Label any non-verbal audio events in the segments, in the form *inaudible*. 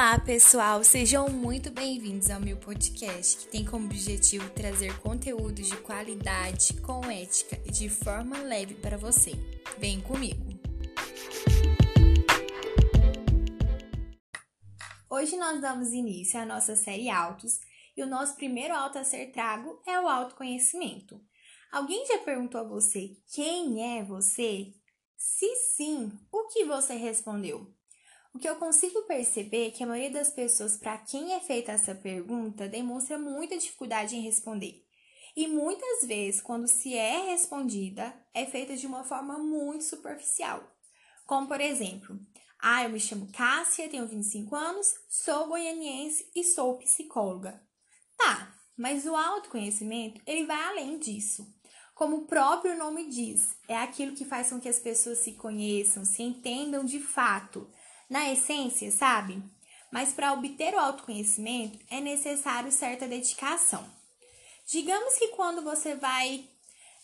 Olá, pessoal! Sejam muito bem-vindos ao meu podcast, que tem como objetivo trazer conteúdos de qualidade, com ética e de forma leve para você. Vem comigo! Hoje nós damos início à nossa série Autos e o nosso primeiro auto a ser trago é o autoconhecimento. Alguém já perguntou a você quem é você? Se sim, o que você respondeu? O que eu consigo perceber é que a maioria das pessoas para quem é feita essa pergunta demonstra muita dificuldade em responder. E muitas vezes, quando se é respondida, é feita de uma forma muito superficial. Como, por exemplo, ah, eu me chamo Cássia, tenho 25 anos, sou goianiense e sou psicóloga. Tá, mas o autoconhecimento, ele vai além disso. Como o próprio nome diz, é aquilo que faz com que as pessoas se conheçam, se entendam de fato, na essência, sabe? Mas para obter o autoconhecimento é necessário certa dedicação. Digamos que quando você vai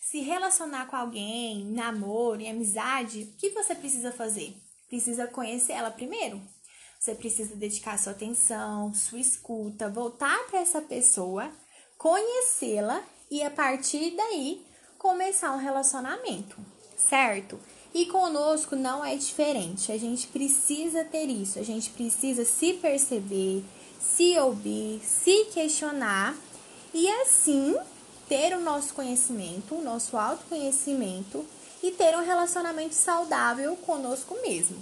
se relacionar com alguém, namoro e amizade, o que você precisa fazer? Precisa conhecer ela primeiro. Você precisa dedicar sua atenção, sua escuta, voltar para essa pessoa, conhecê-la e a partir daí começar um relacionamento, certo? E conosco não é diferente. A gente precisa ter isso, a gente precisa se perceber, se ouvir, se questionar e assim ter o nosso conhecimento, o nosso autoconhecimento e ter um relacionamento saudável conosco mesmo.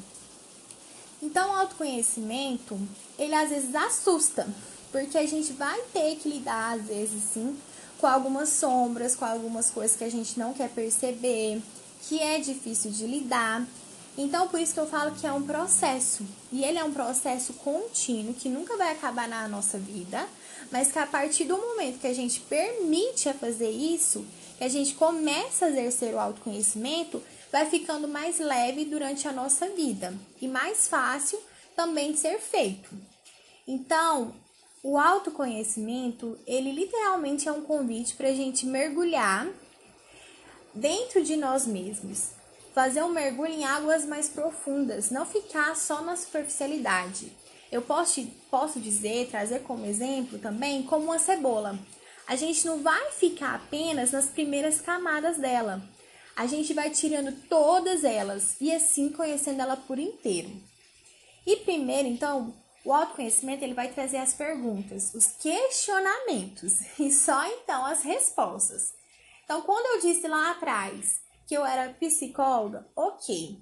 Então, o autoconhecimento, ele às vezes assusta, porque a gente vai ter que lidar, às vezes, sim, com algumas sombras, com algumas coisas que a gente não quer perceber, que é difícil de lidar. Então, por isso que eu falo que é um processo. E ele é um processo contínuo, que nunca vai acabar na nossa vida, mas que a partir do momento que a gente permite a fazer isso, que a gente começa a exercer o autoconhecimento, vai ficando mais leve durante a nossa vida e mais fácil também de ser feito. Então, o autoconhecimento, ele literalmente é um convite para a gente mergulhar dentro de nós mesmos. Fazer um mergulho em águas mais profundas, não ficar só na superficialidade. Eu posso, posso dizer, trazer como exemplo também, como uma cebola. A gente não vai ficar apenas nas primeiras camadas dela. A gente vai tirando todas elas e assim conhecendo ela por inteiro. E primeiro, então, o autoconhecimento ele vai trazer as perguntas, os questionamentos *laughs* e só então as respostas. Então, quando eu disse lá atrás que eu era psicóloga, ok.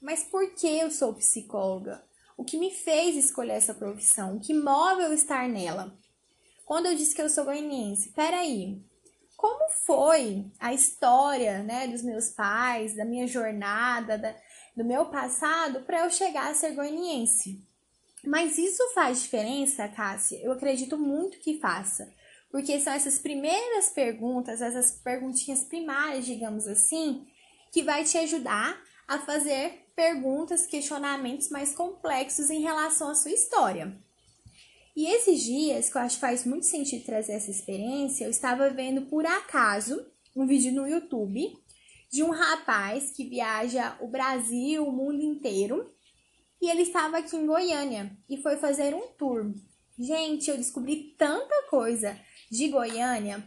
Mas por que eu sou psicóloga? O que me fez escolher essa profissão? O que move eu estar nela? Quando eu disse que eu sou goianiense, peraí, como foi a história né, dos meus pais, da minha jornada, da, do meu passado para eu chegar a ser goianiense? Mas isso faz diferença, Cássia? Eu acredito muito que faça porque são essas primeiras perguntas, essas perguntinhas primárias, digamos assim, que vai te ajudar a fazer perguntas, questionamentos mais complexos em relação à sua história. E esses dias, que eu acho que faz muito sentido trazer essa experiência, eu estava vendo por acaso um vídeo no YouTube de um rapaz que viaja o Brasil, o mundo inteiro, e ele estava aqui em Goiânia e foi fazer um tour. Gente, eu descobri tanta coisa de Goiânia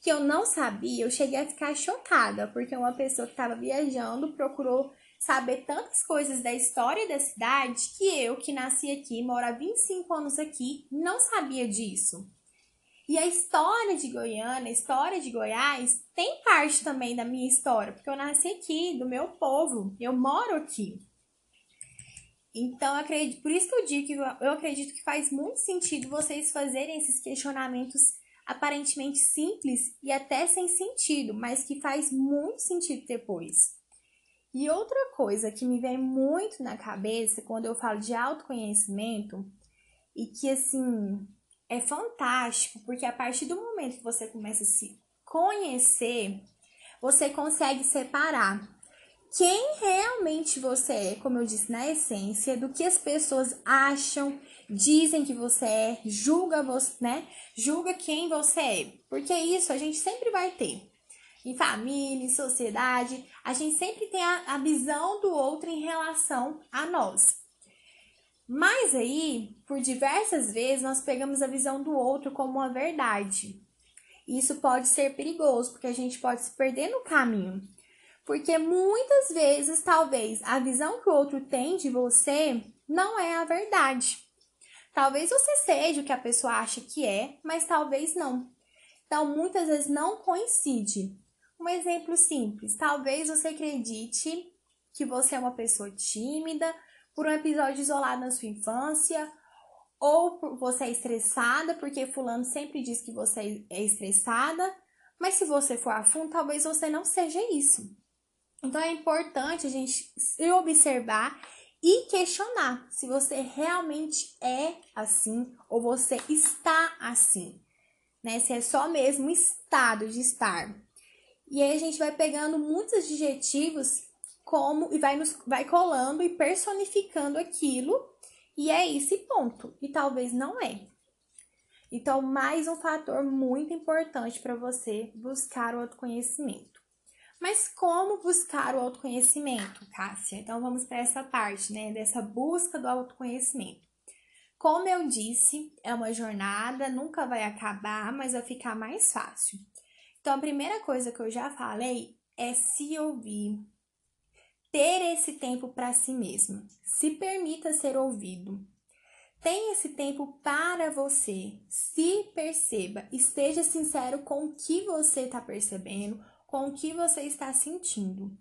que eu não sabia, eu cheguei a ficar chocada, porque uma pessoa que estava viajando procurou saber tantas coisas da história da cidade que eu, que nasci aqui, moro há 25 anos aqui, não sabia disso. E a história de Goiânia, a história de Goiás, tem parte também da minha história, porque eu nasci aqui, do meu povo, eu moro aqui. Então, acredito, por isso que eu digo que eu acredito que faz muito sentido vocês fazerem esses questionamentos aparentemente simples e até sem sentido, mas que faz muito sentido depois. E outra coisa que me vem muito na cabeça quando eu falo de autoconhecimento e que assim é fantástico, porque a partir do momento que você começa a se conhecer, você consegue separar quem realmente você é, como eu disse na essência, do que as pessoas acham, dizem que você é, julga você, né? Julga quem você é. Porque isso a gente sempre vai ter. Em família, em sociedade, a gente sempre tem a, a visão do outro em relação a nós. Mas aí, por diversas vezes, nós pegamos a visão do outro como uma verdade. Isso pode ser perigoso, porque a gente pode se perder no caminho. Porque muitas vezes, talvez, a visão que o outro tem de você não é a verdade. Talvez você seja o que a pessoa acha que é, mas talvez não. Então, muitas vezes não coincide. Um exemplo simples: talvez você acredite que você é uma pessoa tímida por um episódio isolado na sua infância, ou você é estressada porque fulano sempre diz que você é estressada, mas se você for a fundo, talvez você não seja isso. Então é importante a gente se observar e questionar se você realmente é assim ou você está assim, né? Se é só mesmo estado de estar. E aí a gente vai pegando muitos adjetivos como e vai nos vai colando e personificando aquilo, e é esse ponto. E talvez não é. Então, mais um fator muito importante para você buscar o autoconhecimento. Mas como buscar o autoconhecimento, Cássia? Então vamos para essa parte, né, dessa busca do autoconhecimento. Como eu disse, é uma jornada, nunca vai acabar, mas vai ficar mais fácil. Então a primeira coisa que eu já falei é se ouvir, ter esse tempo para si mesmo. Se permita ser ouvido. Tenha esse tempo para você. Se perceba, esteja sincero com o que você está percebendo, com o que você está sentindo.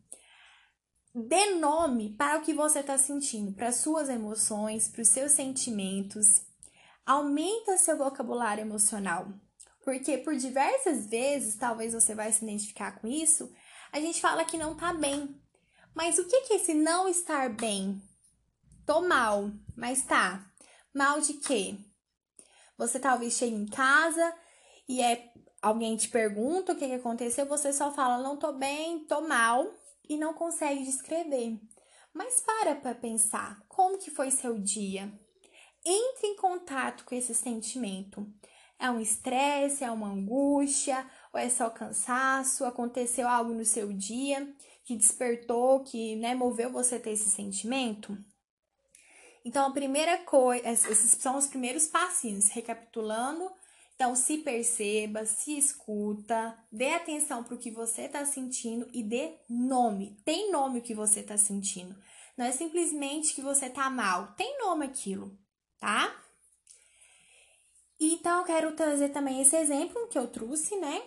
Dê nome para o que você está sentindo, para suas emoções, para os seus sentimentos. Aumenta seu vocabulário emocional. Porque por diversas vezes, talvez você vai se identificar com isso, a gente fala que não tá bem. Mas o que é esse não estar bem? Tô mal, mas tá. Mal de quê? Você talvez chegue em casa e é alguém te pergunta o que, que aconteceu, você só fala não tô bem, tô mal e não consegue descrever. Mas para para pensar, como que foi seu dia? Entre em contato com esse sentimento. É um estresse, é uma angústia, ou é só cansaço? Aconteceu algo no seu dia que despertou, que né, moveu você a ter esse sentimento? Então, a primeira coisa, esses são os primeiros passinhos, recapitulando então, se perceba, se escuta, dê atenção para o que você está sentindo e dê nome. Tem nome o que você está sentindo. Não é simplesmente que você está mal. Tem nome aquilo, tá? Então, eu quero trazer também esse exemplo que eu trouxe, né?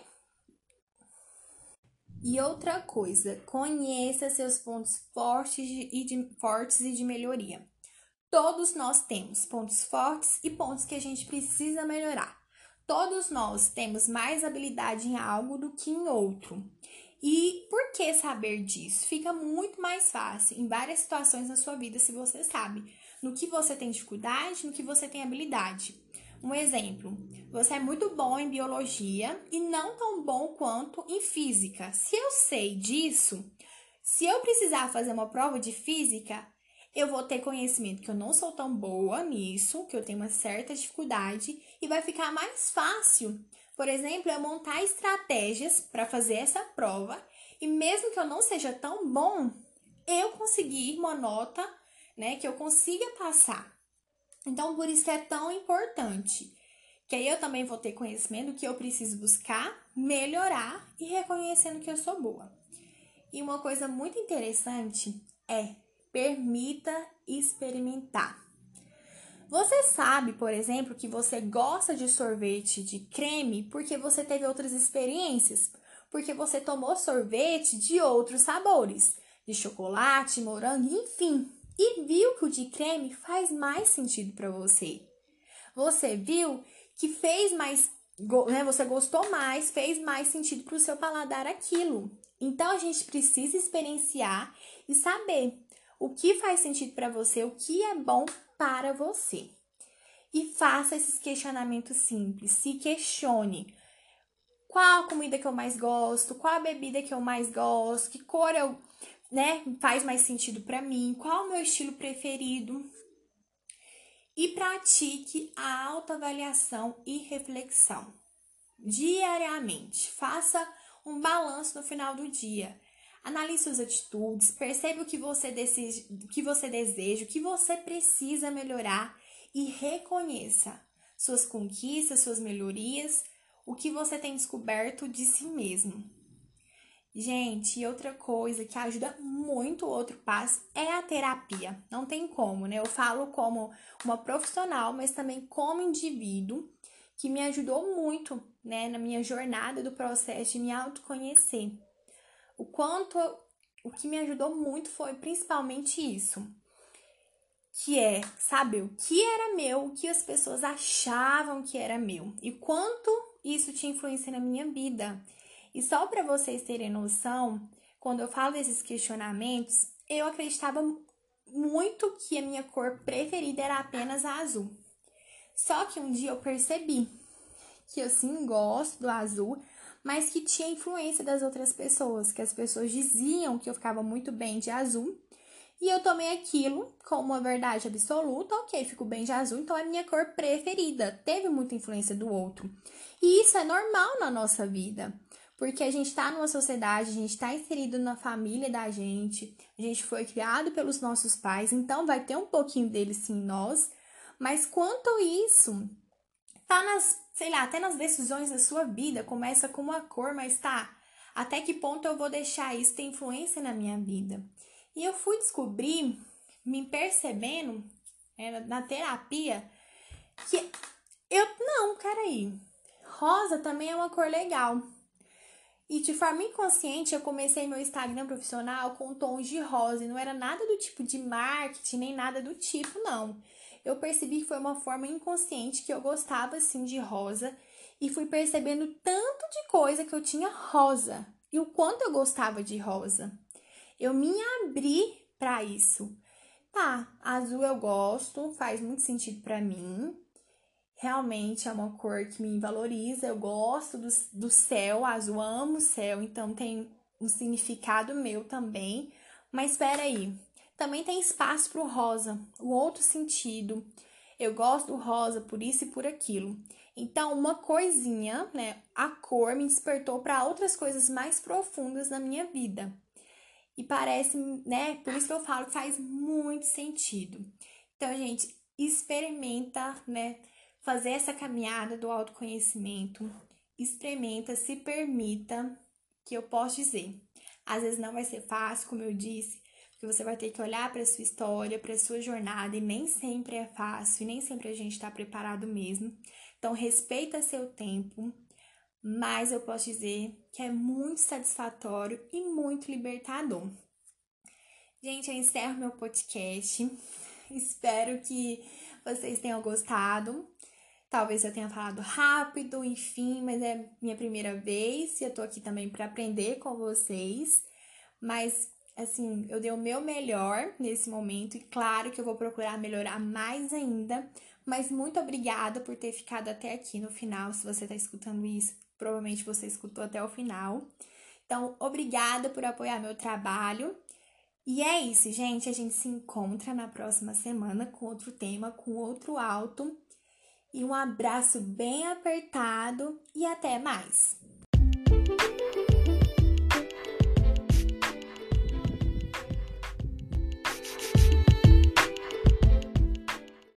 E outra coisa, conheça seus pontos fortes e de, fortes e de melhoria. Todos nós temos pontos fortes e pontos que a gente precisa melhorar. Todos nós temos mais habilidade em algo do que em outro. E por que saber disso? Fica muito mais fácil em várias situações na sua vida se você sabe no que você tem dificuldade, no que você tem habilidade. Um exemplo: você é muito bom em biologia e não tão bom quanto em física. Se eu sei disso, se eu precisar fazer uma prova de física, eu vou ter conhecimento que eu não sou tão boa nisso, que eu tenho uma certa dificuldade e vai ficar mais fácil. Por exemplo, eu montar estratégias para fazer essa prova e mesmo que eu não seja tão bom, eu conseguir uma nota, né, que eu consiga passar. Então, por isso que é tão importante. Que aí eu também vou ter conhecimento que eu preciso buscar, melhorar e reconhecendo que eu sou boa. E uma coisa muito interessante é Permita experimentar. Você sabe, por exemplo, que você gosta de sorvete de creme porque você teve outras experiências, porque você tomou sorvete de outros sabores, de chocolate, morango, enfim, e viu que o de creme faz mais sentido para você. Você viu que fez mais, né, você gostou mais, fez mais sentido para o seu paladar aquilo. Então a gente precisa experienciar e saber o que faz sentido para você, o que é bom para você. E faça esses questionamentos simples. Se questione. Qual a comida que eu mais gosto? Qual a bebida que eu mais gosto? Que cor eu, né, faz mais sentido para mim? Qual o meu estilo preferido? E pratique a autoavaliação e reflexão diariamente. Faça um balanço no final do dia. Analise suas atitudes, perceba o que você deseja, o que você deseja, o que você precisa melhorar e reconheça suas conquistas, suas melhorias, o que você tem descoberto de si mesmo. Gente, e outra coisa que ajuda muito o outro passo é a terapia. Não tem como, né? Eu falo como uma profissional, mas também como indivíduo, que me ajudou muito, né, na minha jornada do processo de me autoconhecer. O quanto o que me ajudou muito foi principalmente isso, que é saber o que era meu, o que as pessoas achavam que era meu e quanto isso te influencia na minha vida. E só para vocês terem noção, quando eu falo desses questionamentos, eu acreditava muito que a minha cor preferida era apenas a azul. Só que um dia eu percebi que eu sim gosto do azul, mas que tinha influência das outras pessoas, que as pessoas diziam que eu ficava muito bem de azul. E eu tomei aquilo como uma verdade absoluta, ok, fico bem de azul, então é minha cor preferida. Teve muita influência do outro. E isso é normal na nossa vida. Porque a gente está numa sociedade, a gente está inserido na família da gente, a gente foi criado pelos nossos pais, então vai ter um pouquinho deles sim em nós. Mas quanto isso, tá nas, sei lá, até nas decisões da sua vida, começa com uma cor, mas tá, até que ponto eu vou deixar isso ter influência na minha vida? E eu fui descobrir, me percebendo é, na terapia, que eu, não, peraí, rosa também é uma cor legal. E de forma inconsciente, eu comecei meu Instagram profissional com tons de rosa. E não era nada do tipo de marketing, nem nada do tipo, não. Eu percebi que foi uma forma inconsciente que eu gostava, assim, de rosa. E fui percebendo tanto de coisa que eu tinha rosa. E o quanto eu gostava de rosa. Eu me abri para isso. Tá, azul eu gosto, faz muito sentido para mim realmente é uma cor que me valoriza. Eu gosto do, do céu azul, amo o céu, então tem um significado meu também. Mas espera aí, também tem espaço para o rosa, o outro sentido. Eu gosto do rosa por isso e por aquilo. Então, uma coisinha, né? A cor me despertou para outras coisas mais profundas na minha vida. E parece, né? Por isso que eu falo que faz muito sentido. Então, gente, experimenta, né? fazer essa caminhada do autoconhecimento, experimenta, se permita, que eu posso dizer. Às vezes não vai ser fácil, como eu disse, porque você vai ter que olhar para sua história, para sua jornada e nem sempre é fácil, e nem sempre a gente está preparado mesmo. Então respeita seu tempo, mas eu posso dizer que é muito satisfatório e muito libertador. Gente, eu encerro meu podcast. *laughs* Espero que vocês tenham gostado. Talvez eu tenha falado rápido, enfim, mas é minha primeira vez e eu tô aqui também para aprender com vocês. Mas assim, eu dei o meu melhor nesse momento e claro que eu vou procurar melhorar mais ainda. Mas muito obrigada por ter ficado até aqui no final. Se você tá escutando isso, provavelmente você escutou até o final. Então, obrigada por apoiar meu trabalho. E é isso, gente. A gente se encontra na próxima semana com outro tema, com outro alto e um abraço bem apertado e até mais!